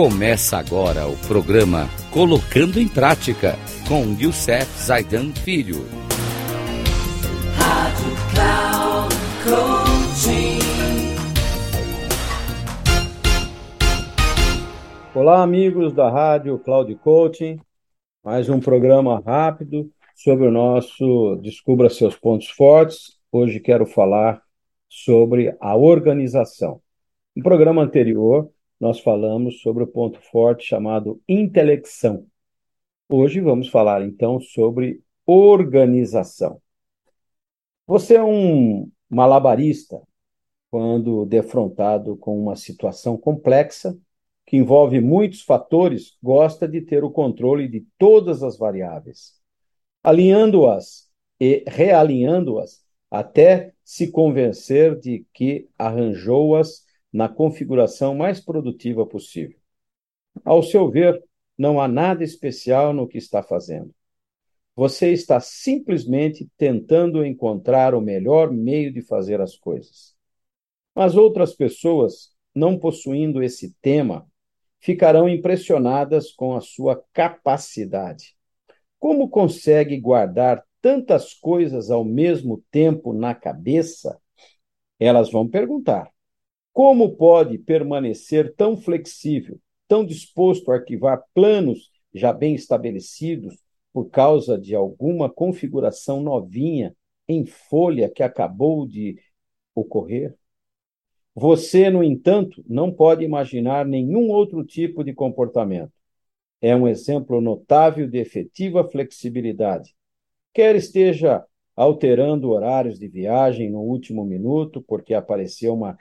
Começa agora o programa Colocando em Prática com Youssef Zaidan Filho. Rádio Cloud Coaching. Olá, amigos da Rádio Cloud Coaching. Mais um programa rápido sobre o nosso Descubra Seus Pontos Fortes. Hoje quero falar sobre a organização. No programa anterior, nós falamos sobre o ponto forte chamado intelecção. Hoje vamos falar então sobre organização. Você é um malabarista quando defrontado com uma situação complexa que envolve muitos fatores, gosta de ter o controle de todas as variáveis, alinhando-as e realinhando-as até se convencer de que arranjou-as na configuração mais produtiva possível. Ao seu ver, não há nada especial no que está fazendo. Você está simplesmente tentando encontrar o melhor meio de fazer as coisas. Mas outras pessoas, não possuindo esse tema, ficarão impressionadas com a sua capacidade. Como consegue guardar tantas coisas ao mesmo tempo na cabeça? Elas vão perguntar. Como pode permanecer tão flexível, tão disposto a arquivar planos já bem estabelecidos por causa de alguma configuração novinha em folha que acabou de ocorrer? Você, no entanto, não pode imaginar nenhum outro tipo de comportamento. É um exemplo notável de efetiva flexibilidade. Quer esteja alterando horários de viagem no último minuto, porque apareceu uma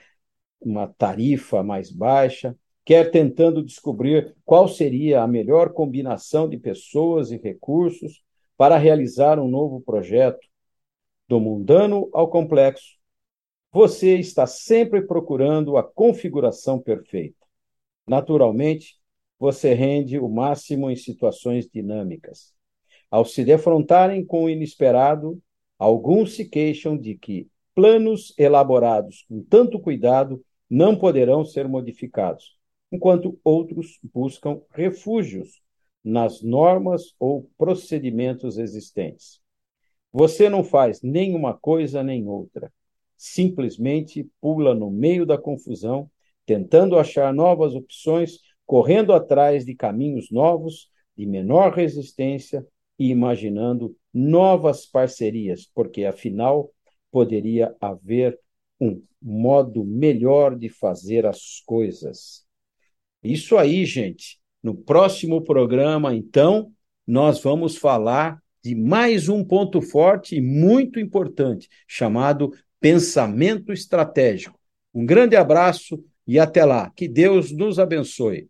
uma tarifa mais baixa, quer tentando descobrir qual seria a melhor combinação de pessoas e recursos para realizar um novo projeto, do mundano ao complexo. Você está sempre procurando a configuração perfeita. Naturalmente, você rende o máximo em situações dinâmicas. Ao se defrontarem com o inesperado, alguns se queixam de que planos elaborados com tanto cuidado não poderão ser modificados, enquanto outros buscam refúgios nas normas ou procedimentos existentes. Você não faz nenhuma coisa nem outra. Simplesmente pula no meio da confusão, tentando achar novas opções, correndo atrás de caminhos novos, de menor resistência e imaginando novas parcerias, porque afinal poderia haver um modo melhor de fazer as coisas. Isso aí, gente. No próximo programa, então, nós vamos falar de mais um ponto forte e muito importante, chamado pensamento estratégico. Um grande abraço e até lá. Que Deus nos abençoe.